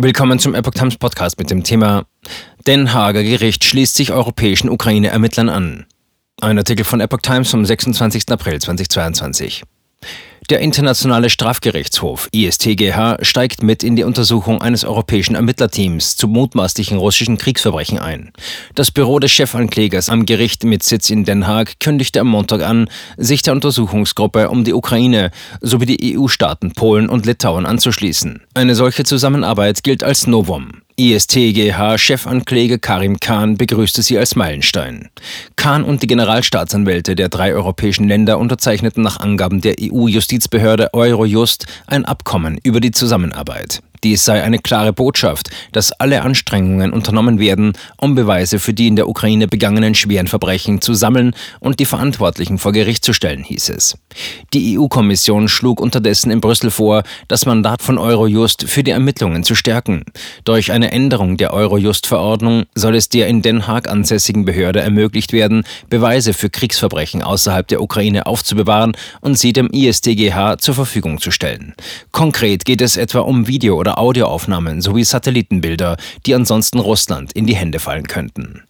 Willkommen zum Epoch Times Podcast mit dem Thema Den Haager Gericht schließt sich europäischen Ukraine-Ermittlern an. Ein Artikel von Epoch Times vom 26. April 2022. Der Internationale Strafgerichtshof ISTGH steigt mit in die Untersuchung eines europäischen Ermittlerteams zu mutmaßlichen russischen Kriegsverbrechen ein. Das Büro des Chefanklägers am Gericht mit Sitz in Den Haag kündigte am Montag an, sich der Untersuchungsgruppe um die Ukraine sowie die EU-Staaten Polen und Litauen anzuschließen. Eine solche Zusammenarbeit gilt als Novum. ISTGH-Chefankläger Karim Khan begrüßte sie als Meilenstein. Khan und die Generalstaatsanwälte der drei europäischen Länder unterzeichneten nach Angaben der EU-Justizbehörde Eurojust ein Abkommen über die Zusammenarbeit. Dies sei eine klare Botschaft, dass alle Anstrengungen unternommen werden, um Beweise für die in der Ukraine begangenen schweren Verbrechen zu sammeln und die Verantwortlichen vor Gericht zu stellen, hieß es. Die EU-Kommission schlug unterdessen in Brüssel vor, das Mandat von Eurojust für die Ermittlungen zu stärken. Durch eine Änderung der Eurojust-Verordnung soll es der in Den Haag ansässigen Behörde ermöglicht werden, Beweise für Kriegsverbrechen außerhalb der Ukraine aufzubewahren und sie dem ISTGH zur Verfügung zu stellen. Konkret geht es etwa um Video- oder Audioaufnahmen sowie Satellitenbilder, die ansonsten Russland in die Hände fallen könnten.